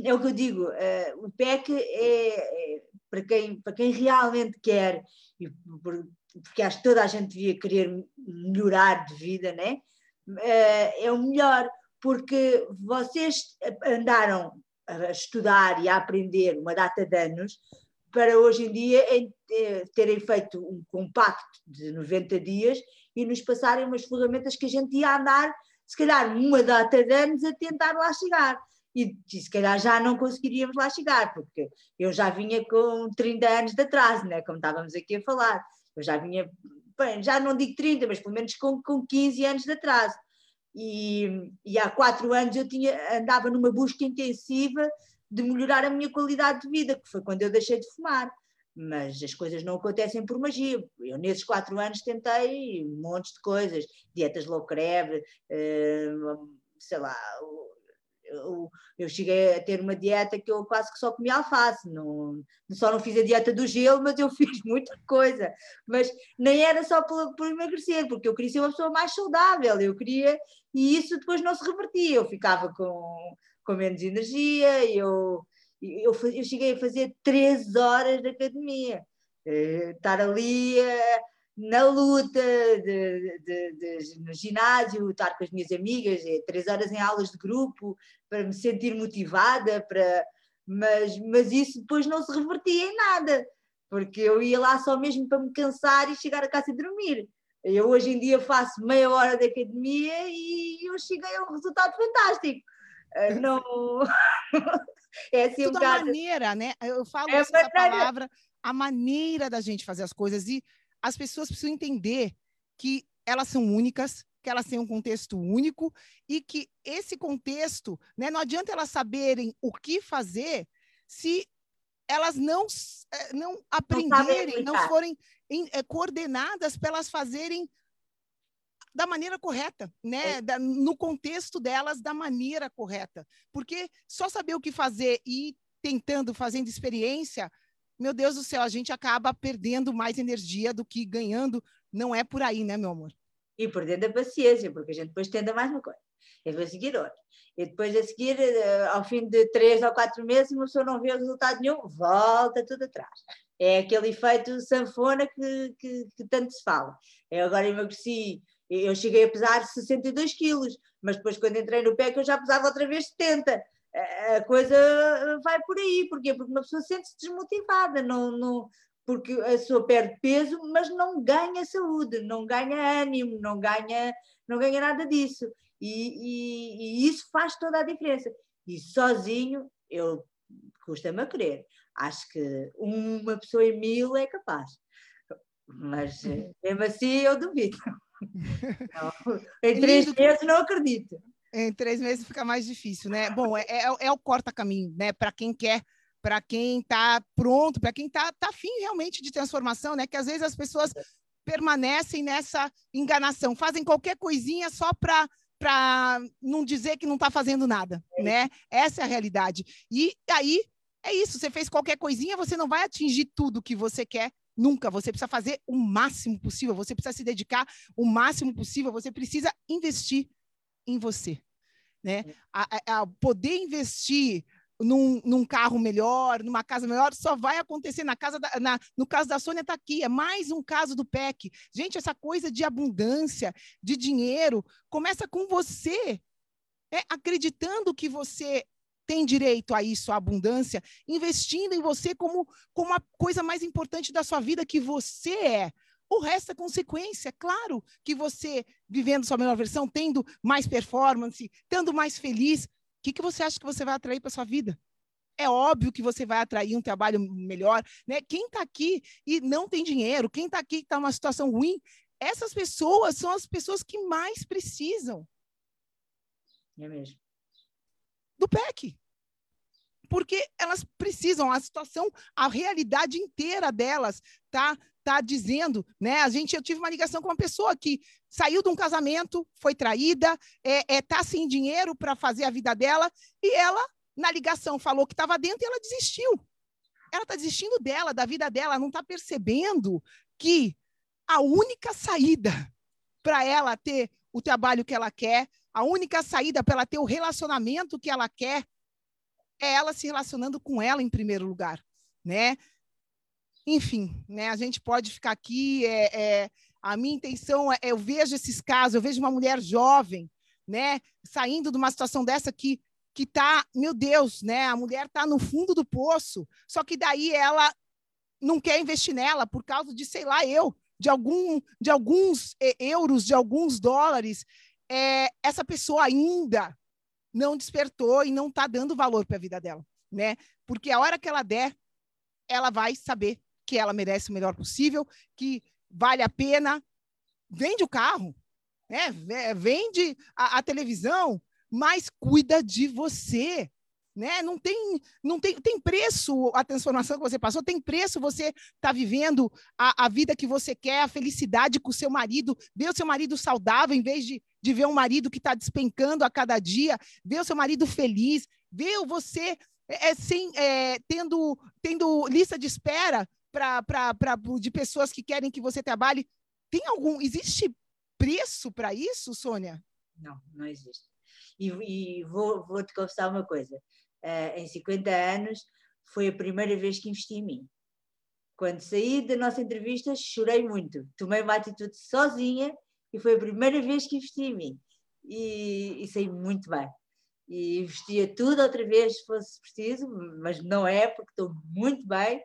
é o que eu digo, uh, o PEC é, é, para, quem, para quem realmente quer, e por, porque acho que toda a gente devia querer melhorar de vida, né? Uh, é o melhor, porque vocês andaram a estudar e a aprender uma data de anos para hoje em dia terem feito um compacto de 90 dias e nos passarem umas ferramentas que a gente ia andar, se calhar, uma data de anos a tentar lá chegar e, se calhar já não conseguiríamos lá chegar, porque eu já vinha com 30 anos de atraso, né? como estávamos aqui a falar. Eu já vinha, bem, já não digo 30, mas pelo menos com, com 15 anos de atraso. E, e há quatro anos eu tinha, andava numa busca intensiva de melhorar a minha qualidade de vida, que foi quando eu deixei de fumar. Mas as coisas não acontecem por magia. Eu, nesses quatro anos, tentei um monte de coisas: dietas low carb, uh, sei lá, eu, eu, cheguei a ter uma dieta que eu quase que só comia alface, não, só não fiz a dieta do gelo, mas eu fiz muita coisa. Mas nem era só por, por emagrecer, porque eu queria ser uma pessoa mais saudável, eu queria, e isso depois não se revertia, eu ficava com, com menos energia, eu, eu, eu cheguei a fazer três horas de academia. Uh, estar ali uh, na luta, de, de, de, no ginásio, estar com as minhas amigas, é, três horas em aulas de grupo, para me sentir motivada, para... mas, mas isso depois não se revertia em nada, porque eu ia lá só mesmo para me cansar e chegar a casa e dormir. Eu hoje em dia faço meia hora de academia e eu cheguei a um resultado fantástico. Eh, não. é assim Tudo um a maneira, né? Eu falo é essa maneira... palavra, a maneira da gente fazer as coisas. E as pessoas precisam entender que elas são únicas, que elas têm um contexto único e que esse contexto, né, não adianta elas saberem o que fazer se elas não, eh, não aprenderem, não, não forem em, é, coordenadas para elas fazerem da maneira correta, né? É. Da, no contexto delas, da maneira correta. Porque só saber o que fazer e tentando, fazendo experiência, meu Deus do céu, a gente acaba perdendo mais energia do que ganhando. Não é por aí, né, meu amor? E perdendo a paciência, porque a gente depois tende a mais uma coisa. Eu vou seguir outra. E depois a seguir, eh, ao fim de três ou quatro meses, uma pessoa não vê resultado nenhum, volta tudo atrás. É aquele efeito sanfona que, que, que tanto se fala. Eu agora emagreci, eu cheguei a pesar 62 quilos, mas depois quando entrei no PEC eu já pesava outra vez 70 a coisa vai por aí. Porquê? Porque uma pessoa sente-se desmotivada, não, não, porque a pessoa perde peso, mas não ganha saúde, não ganha ânimo, não ganha, não ganha nada disso. E, e, e isso faz toda a diferença. E sozinho, eu custa-me a crer. Acho que uma pessoa em mil é capaz. Mas mesmo assim eu duvido. Não, em três meses não acredito. Em três meses fica mais difícil, né? Bom, é, é, é o corta-caminho, né? Para quem quer, para quem está pronto, para quem está tá afim realmente de transformação, né? Que às vezes as pessoas permanecem nessa enganação, fazem qualquer coisinha só para para não dizer que não está fazendo nada, né? Essa é a realidade. E aí é isso. Você fez qualquer coisinha, você não vai atingir tudo que você quer nunca. Você precisa fazer o máximo possível. Você precisa se dedicar o máximo possível. Você precisa investir em você. Né? É. A, a poder investir num, num, carro melhor, numa casa melhor, só vai acontecer na casa da, na, no caso da Sônia está aqui, é mais um caso do PEC. Gente, essa coisa de abundância, de dinheiro, começa com você, né? acreditando que você tem direito a isso, a abundância, investindo em você como, como a coisa mais importante da sua vida que você é. O resto é consequência. Claro que você, vivendo sua melhor versão, tendo mais performance, estando mais feliz, o que, que você acha que você vai atrair para sua vida? É óbvio que você vai atrair um trabalho melhor. Né? Quem está aqui e não tem dinheiro, quem está aqui e está numa situação ruim, essas pessoas são as pessoas que mais precisam. É mesmo. Do PEC porque elas precisam, a situação, a realidade inteira delas tá tá dizendo, né? A gente, eu tive uma ligação com uma pessoa que saiu de um casamento, foi traída, é, é tá sem dinheiro para fazer a vida dela e ela na ligação falou que estava dentro e ela desistiu. Ela está desistindo dela, da vida dela, não está percebendo que a única saída para ela ter o trabalho que ela quer, a única saída para ela ter o relacionamento que ela quer, é ela se relacionando com ela em primeiro lugar, né? Enfim, né? A gente pode ficar aqui. É, é a minha intenção é, eu vejo esses casos, eu vejo uma mulher jovem, né? Saindo de uma situação dessa que que tá, meu Deus, né? A mulher tá no fundo do poço. Só que daí ela não quer investir nela por causa de, sei lá, eu, de algum, de alguns euros, de alguns dólares. É, essa pessoa ainda não despertou e não está dando valor para a vida dela, né? Porque a hora que ela der, ela vai saber que ela merece o melhor possível, que vale a pena. Vende o carro, né? Vende a, a televisão, mas cuida de você, né? Não tem, não tem, tem preço a transformação que você passou, tem preço você estar tá vivendo a, a vida que você quer, a felicidade com o seu marido, ver o seu marido saudável em vez de, de ver um marido que está despencando a cada dia, ver o seu marido feliz, ver você é, é sem, é, tendo, tendo lista de espera pra, pra, pra, de pessoas que querem que você trabalhe. Tem algum. Existe preço para isso, Sônia? Não, não existe. E, e vou, vou te confessar uma coisa uh, em 50 anos, foi a primeira vez que investi em mim. Quando saí da nossa entrevista, chorei muito. Tomei uma atitude sozinha e foi a primeira vez que investi em mim. E, e saí muito bem. E investia tudo outra vez se fosse preciso, mas não é, porque estou muito bem.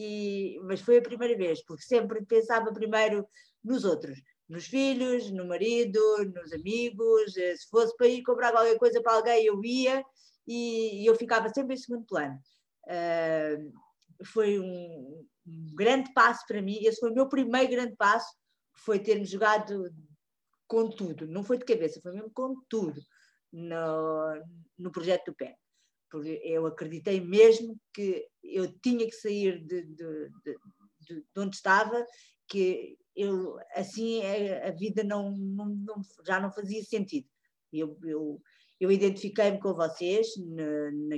E, mas foi a primeira vez, porque sempre pensava primeiro nos outros, nos filhos, no marido, nos amigos. Eh, se fosse para ir comprar qualquer coisa para alguém, eu ia e, e eu ficava sempre em segundo plano. Uh, foi um, um, grande passo para mim, esse foi o meu primeiro grande passo, foi ter-me jogado com tudo, não foi de cabeça, foi mesmo com tudo no, no projeto do PEN. Porque eu acreditei mesmo que eu tinha que sair de, de, de, de onde estava, que eu, assim a, a vida não, não, não, já não fazia sentido. Eu, eu, eu identifiquei-me com vocês na, na,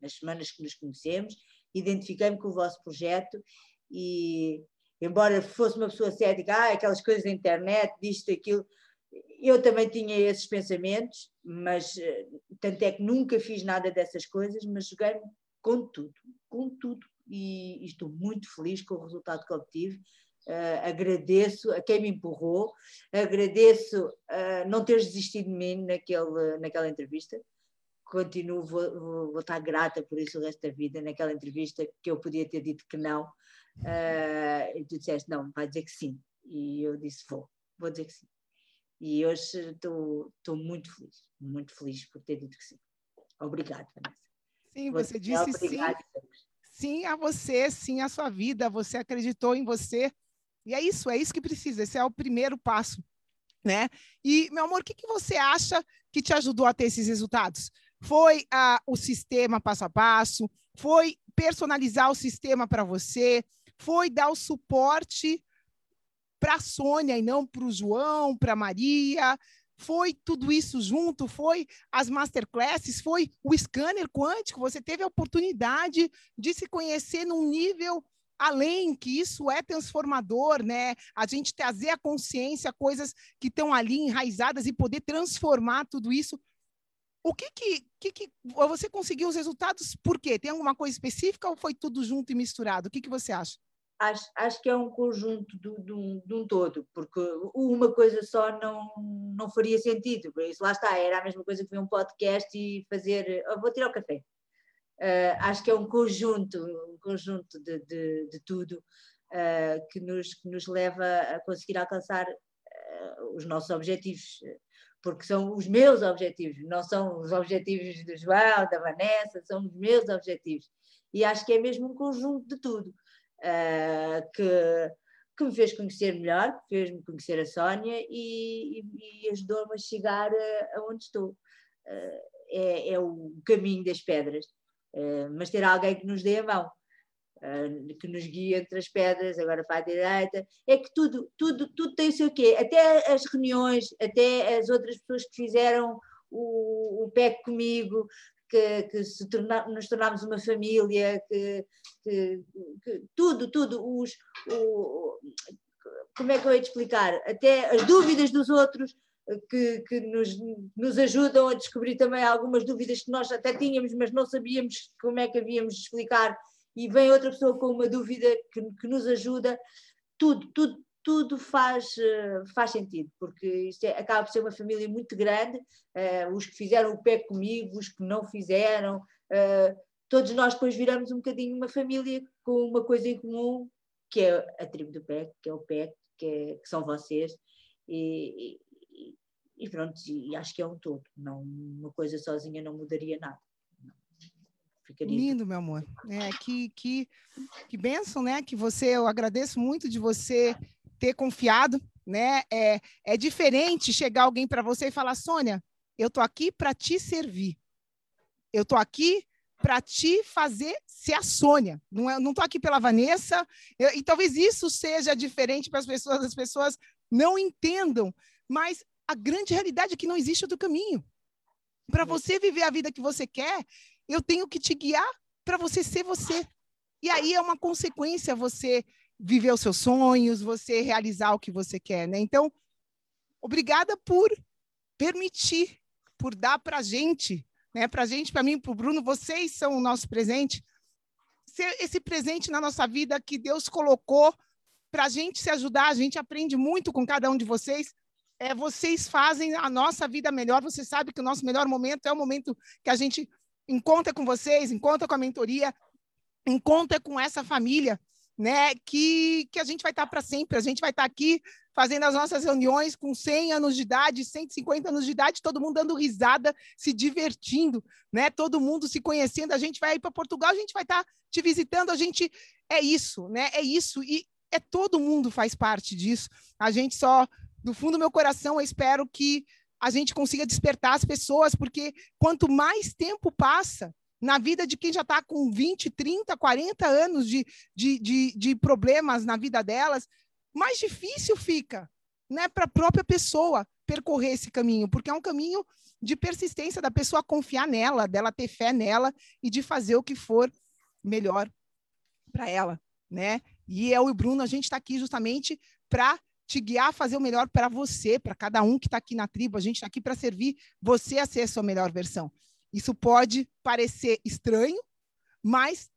nas semanas que nos conhecemos, identifiquei-me com o vosso projeto e, embora fosse uma pessoa cética, ah, aquelas coisas da internet, disto, aquilo, eu também tinha esses pensamentos, mas eh, tanto é que nunca fiz nada dessas coisas, mas joguei-me com tudo, com tudo. E, e, estou muito feliz com o resultado que obtive. Uh, agradeço a quem me empurrou, agradeço uh, não teres desistido de mim naquele, naquela entrevista. Continuo, vou, vou, vou, estar grata por isso o resto da vida. Naquela entrevista que eu podia ter dito que não, uh, e tu disseste não, vai dizer que sim. E eu disse vou, vou dizer que sim. E hoje estou muito feliz, muito feliz por ter dito que sim. Obrigada, Vanessa. Sim, você, você disse sim. Sim a você, sim à sua vida, você acreditou em você e é isso, é isso que precisa. Esse é o primeiro passo, né? E meu amor, o que, que você acha que te ajudou a ter esses resultados? Foi ah, o sistema passo a passo? Foi personalizar o sistema para você? Foi dar o suporte para a Sônia e não para o João, para a Maria? Foi tudo isso junto? Foi as masterclasses? Foi o scanner quântico? Você teve a oportunidade de se conhecer num nível além que isso é transformador, né? A gente trazer a consciência, coisas que estão ali enraizadas e poder transformar tudo isso. O que que, que, que você conseguiu os resultados? Por quê? Tem alguma coisa específica ou foi tudo junto e misturado? O que, que você acha? Acho, acho que é um conjunto de, de, um, de um todo, porque uma coisa só não, não faria sentido. Por isso, lá está, era a mesma coisa que ver um podcast e fazer. Oh, vou tirar o café Uh, acho que é um conjunto, um conjunto de, de, de tudo. uh, que, nos, que nos leva a conseguir alcançar uh, os nossos objetivos, porque são os meus objetivos, não são os objetivos do João, da Vanessa, são os meus objetivos. E acho que é mesmo um conjunto de tudo uh, que, que me fez conhecer melhor, que fez-me conhecer a Sónia e, e, e ajudou-me a chegar aonde estou. É, é, o caminho das pedras, mas ter alguém que nos dê a mão uh, que nos guia entre as pedras, agora para a direita, é que tudo, tudo, tudo tem o seu quê, até as reuniões, até as outras pessoas que fizeram o, o PEC comigo, que, que se torna, nos tornámos uma família, que, que, que tudo, tudo, os, o, como é que eu ia te explicar? Até as dúvidas dos outros, que, que nos, nos, ajudam a descobrir também algumas dúvidas que nós até tínhamos, mas não sabíamos como é que havíamos de explicar e vem outra pessoa com uma dúvida que, que nos ajuda, tudo, tudo, tudo faz, eh, faz sentido, porque isto é, acaba por ser uma família muito grande, uh, os que fizeram o pé comigo, os que não fizeram, uh, todos nós depois viramos um bocadinho uma família com uma coisa em comum, que é a tribo do PEC, que é o PEC, que, é, que são vocês, e, e, e pronto, e acho que é um todo, não, uma coisa sozinha não mudaria nada. Lindo, meu amor. É, que, que, que bênção, né? Que você, eu agradeço muito de você ter confiado, né? É, é diferente chegar alguém para você e falar, Sônia, eu tô aqui para te servir. Eu tô aqui para te fazer ser a Sônia. Não, é, não tô aqui pela Vanessa. Eu, e talvez isso seja diferente para as pessoas, as pessoas não entendam, mas a grande realidade é que não existe outro caminho. Para uhum. você viver a vida que você quer, eu tenho que te guiar para você ser você. E aí é uma consequência você viver os seus sonhos, você realizar o que você quer, né? Então, obrigada por permitir, por dar para a gente, né? Para gente, para mim, para o Bruno, vocês são o nosso presente. Ser esse presente na nossa vida que Deus colocou para a gente se ajudar, a gente aprende muito com cada um de vocês. É, vocês fazem a nossa vida melhor. Você sabe que o nosso melhor momento é o momento que a gente em conta com vocês, em conta com a mentoria, em conta com essa família, né? Que, que a gente vai estar para sempre. A gente vai estar aqui fazendo as nossas reuniões com 100 anos de idade, 150 anos de idade, todo mundo dando risada, se divertindo, né? Todo mundo se conhecendo. A gente vai ir para Portugal, a gente vai estar te visitando. A gente é isso, né? É isso e é todo mundo faz parte disso. A gente só do fundo do meu coração, eu espero que a gente consiga despertar as pessoas, porque quanto mais tempo passa na vida de quem já está com 20, 30, 40 anos de, de, de, de problemas na vida delas, mais difícil fica né, para a própria pessoa percorrer esse caminho, porque é um caminho de persistência da pessoa confiar nela, dela ter fé nela e de fazer o que for melhor para ela, né? E eu e o Bruno, a gente está aqui justamente para te guiar fazer o melhor para você, para cada um que está aqui na tribo. A gente está aqui para servir você a ser a sua melhor versão. Isso pode parecer estranho, mas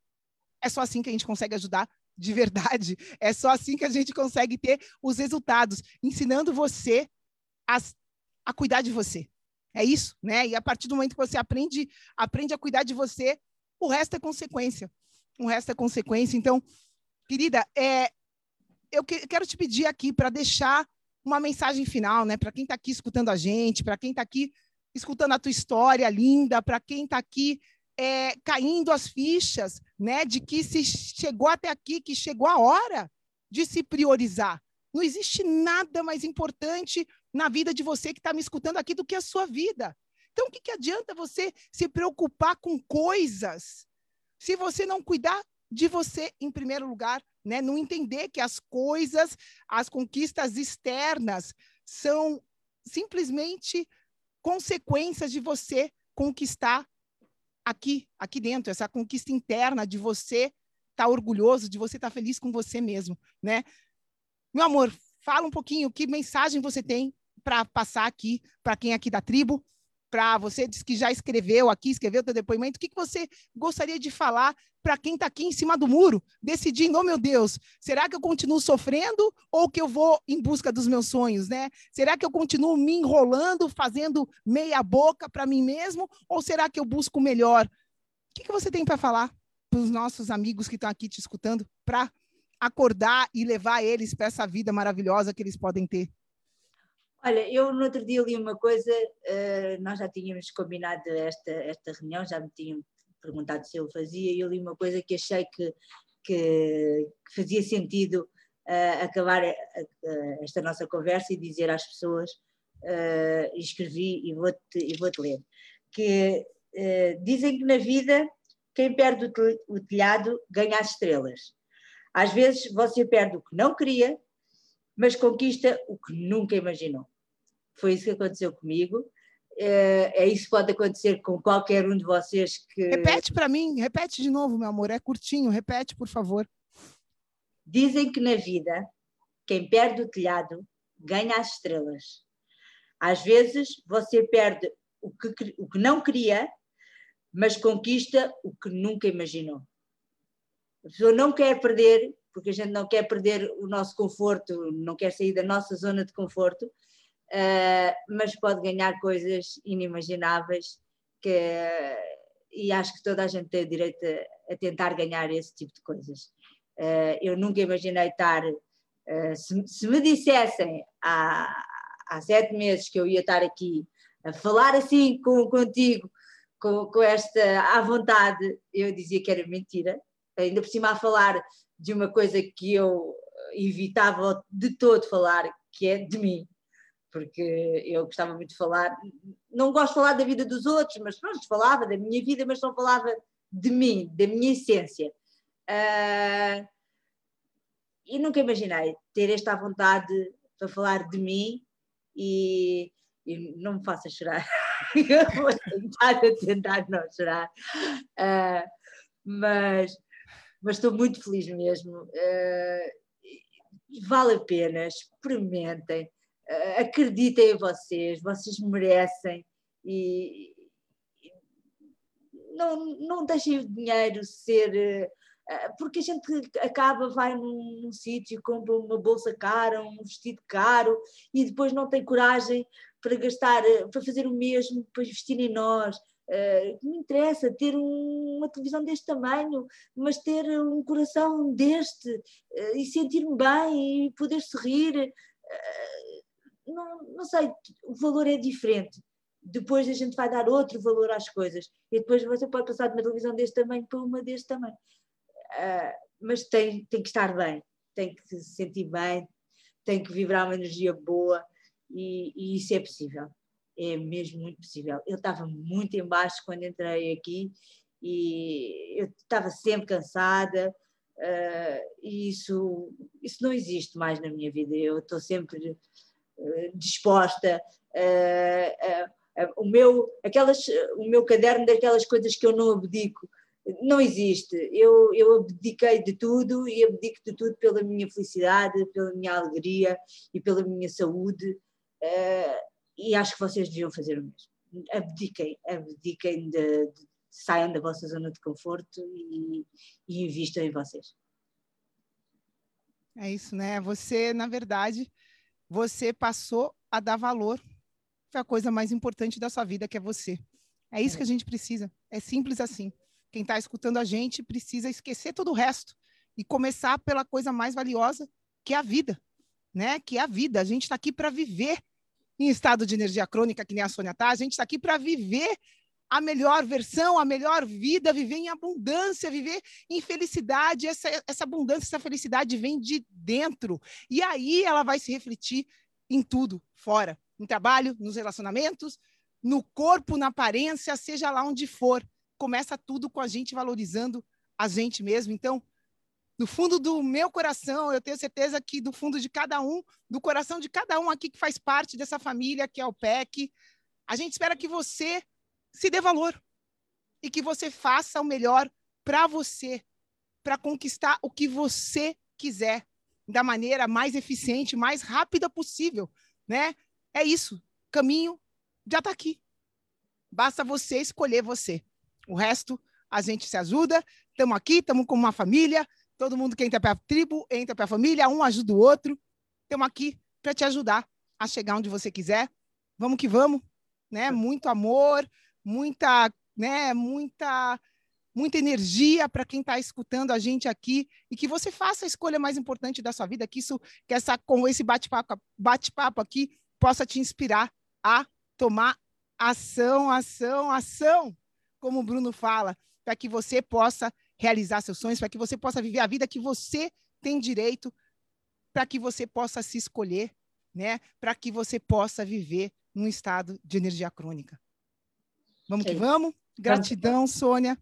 é só assim que a gente consegue ajudar de verdade. É só assim que a gente consegue ter os resultados, ensinando você a, a cuidar de você. É isso, né? E a partir do momento que você aprende, aprende a cuidar de você, o resto é consequência. O resto é consequência. Então, querida, é, eu que, quero te pedir aqui para deixar uma mensagem final, né? Para quem está aqui escutando a gente, para quem está aqui escutando a tua história linda, para quem está aqui é, caindo as fichas, né? De que se chegou até aqui, que chegou a hora de se priorizar. Não existe nada mais importante na vida de você que está me escutando aqui do que a sua vida. Então, o que, que adianta você se preocupar com coisas se você não cuidar de você em primeiro lugar, né? Não entender que as coisas, as conquistas externas são simplesmente consequências de você conquistar aqui, aqui dentro, essa conquista interna de você estar tá orgulhoso, de você estar tá feliz com você mesmo, né? Meu amor, fala um pouquinho que mensagem você tem para passar aqui para quem é aqui da tribo, para você diz que já escreveu aqui, escreveu teu depoimento, o que, que você gostaria de falar para quem está aqui em cima do muro, decidindo, oh meu Deus, será que eu continuo sofrendo ou que eu vou em busca dos meus sonhos, né? Será que eu continuo me enrolando, fazendo meia boca para mim mesmo, ou será que eu busco o melhor? O que, que você tem para falar para os nossos amigos que estão aqui te escutando, para acordar e levar eles para essa vida maravilhosa que eles podem ter? Olha, eu no outro dia li uma coisa, uh, nós já tínhamos combinado esta, esta reunião, já me tinham perguntado se eu fazia, e eu li uma coisa que achei que, que, que fazia sentido uh, acabar uh, esta nossa conversa e dizer às pessoas, e escrevi e vou-te e vou -te ler, que dizem que na vida quem perde o telhado ganha as estrelas. Às vezes você perde o que não queria, mas conquista o que nunca imaginou. Foi isso que aconteceu comigo. É, é isso que pode acontecer com qualquer um de vocês que. Repete para mim, repete de novo, meu amor. É curtinho, repete, por favor. Dizem que na vida, quem perde o telhado ganha as estrelas. Às vezes você perde o que, o que não queria, mas conquista o que nunca imaginou. A pessoa não quer perder, porque a gente não quer perder o nosso conforto, não quer sair da nossa zona de conforto, uh, mas pode ganhar coisas inimagináveis que, e acho que toda a gente tem direito a, a tentar ganhar esse tipo de coisas. Uh, eu nunca imaginei estar, uh, se, se, me dissessem há, há sete meses que eu ia estar aqui a falar assim com, contigo, com, com esta à vontade, eu dizia que era mentira, ainda por cima a falar de uma coisa que eu evitava de todo falar, que é de mim, porque eu gostava muito de falar, não gosto de falar da vida dos outros, mas pronto, falava da minha vida, mas não falava de mim, da minha essência. Uh, e nunca imaginei ter esta vontade para falar de mim e, e não me faça chorar. vou tentar, tentar não chorar. Uh, mas mas estou muito feliz mesmo. Uh, vale a pena, experimentem, acreditem em vocês, vocês merecem e, não, não deixem o dinheiro ser. Uh, porque a gente acaba, vai num, num sítio, compra uma bolsa cara, um vestido caro e depois não tem coragem para gastar, para fazer o mesmo, para investir em nós, Uh, me interessa ter um, uma televisão deste tamanho, mas ter um coração deste uh, e sentir-me bem e poder sorrir. Uh, não, não sei, o valor é diferente. Depois a gente vai dar outro valor às coisas. E depois você pode passar de uma televisão deste tamanho para uma deste tamanho. mas tem, tem que estar bem, tem que se sentir bem, tem que vibrar uma energia boa e, e isso é possível é mesmo muito possível. Eu estava muito embaixo quando entrei aqui e eu estava sempre cansada uh, e isso, isso não existe mais na minha vida. Eu estou sempre uh, disposta uh, o meu aquelas o meu caderno daquelas coisas que eu não abdico não existe. Eu, eu abdiquei de tudo e abdico de tudo pela minha felicidade, pela minha alegria e pela minha saúde. Uh, e acho que vocês deviam fazer o mesmo. Abdiquem, abdiquem de, de saiam da vossa zona de conforto e, e invistam em vocês. É isso, né? Você, na verdade, você passou a dar valor para a coisa mais importante da sua vida, que é você. É isso que a gente precisa. É simples assim. Quem está escutando a gente precisa esquecer todo o resto e começar pela coisa mais valiosa, que é a vida, né? Que é a vida. A gente está aqui para viver em estado de energia crônica, que nem a Sônia tá. A gente está aqui para viver a melhor versão, a melhor vida, viver em abundância, viver em felicidade. Essa, essa abundância, essa felicidade vem de dentro. E aí ela vai se refletir em tudo, fora. No trabalho, nos relacionamentos, no corpo, na aparência, seja lá onde for. Começa tudo com a gente valorizando a gente mesmo. Então, do fundo do meu coração, eu tenho certeza que do fundo de cada um, do coração de cada um aqui que faz parte dessa família, que é o PEC, a gente espera que você se dê valor e que você faça o melhor para você, para conquistar o que você quiser, da maneira mais eficiente, mais rápida possível, né? É isso. Caminho já está aqui. Basta você escolher você. O resto a gente se ajuda. Estamos aqui, estamos como uma família. Todo mundo que entra para a tribo, entra para a família, um ajuda o outro. Estamos aqui para te ajudar a chegar onde você quiser. Vamos que vamos, né? Muito amor, muita, né? Muita muita energia para quem está escutando a gente aqui e que você faça a escolha mais importante da sua vida, que isso, que essa com esse bate-papo bate-papo aqui possa te inspirar a tomar ação, ação, ação, como o Bruno fala, para que você possa realizar seus sonhos, para que você possa viver a vida que você tem direito, para que você possa se escolher, né? Para que você possa viver num estado de energia crônica. Vamos que vamos. Gratidão, Sônia.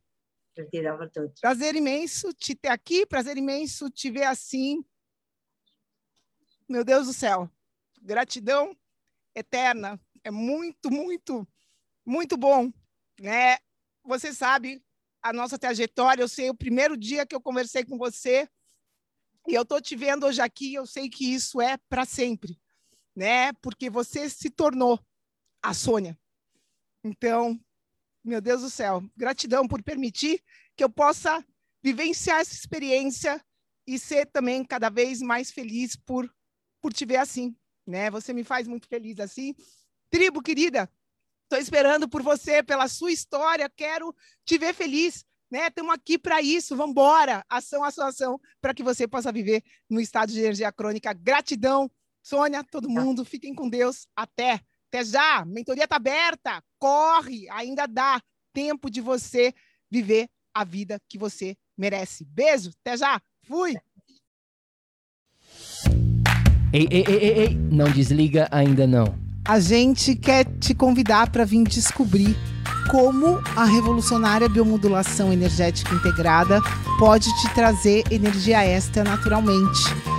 Gratidão a todos. Prazer imenso te ter aqui, prazer imenso te ver assim. Meu Deus do céu. Gratidão eterna. É muito, muito, muito bom, né? Você sabe a nossa trajetória, eu sei o primeiro dia que eu conversei com você, e eu tô te vendo hoje aqui, eu sei que isso é para sempre, né? Porque você se tornou a Sônia. Então, meu Deus do céu, gratidão por permitir que eu possa vivenciar essa experiência e ser também cada vez mais feliz por por te ver assim, né? Você me faz muito feliz assim. Tribo querida, estou esperando por você, pela sua história, quero te ver feliz, né? Estamos aqui para isso, vamos embora, ação, ação, ação, para que você possa viver no estado de energia crônica. Gratidão, Sônia, todo tá. mundo, fiquem com Deus, até. Até já, mentoria está aberta, corre, ainda dá tempo de você viver a vida que você merece. Beijo, até já, fui! Ei, ei, ei, ei, ei, não desliga ainda não. A gente quer te convidar para vir descobrir como a revolucionária biomodulação energética integrada pode te trazer energia extra naturalmente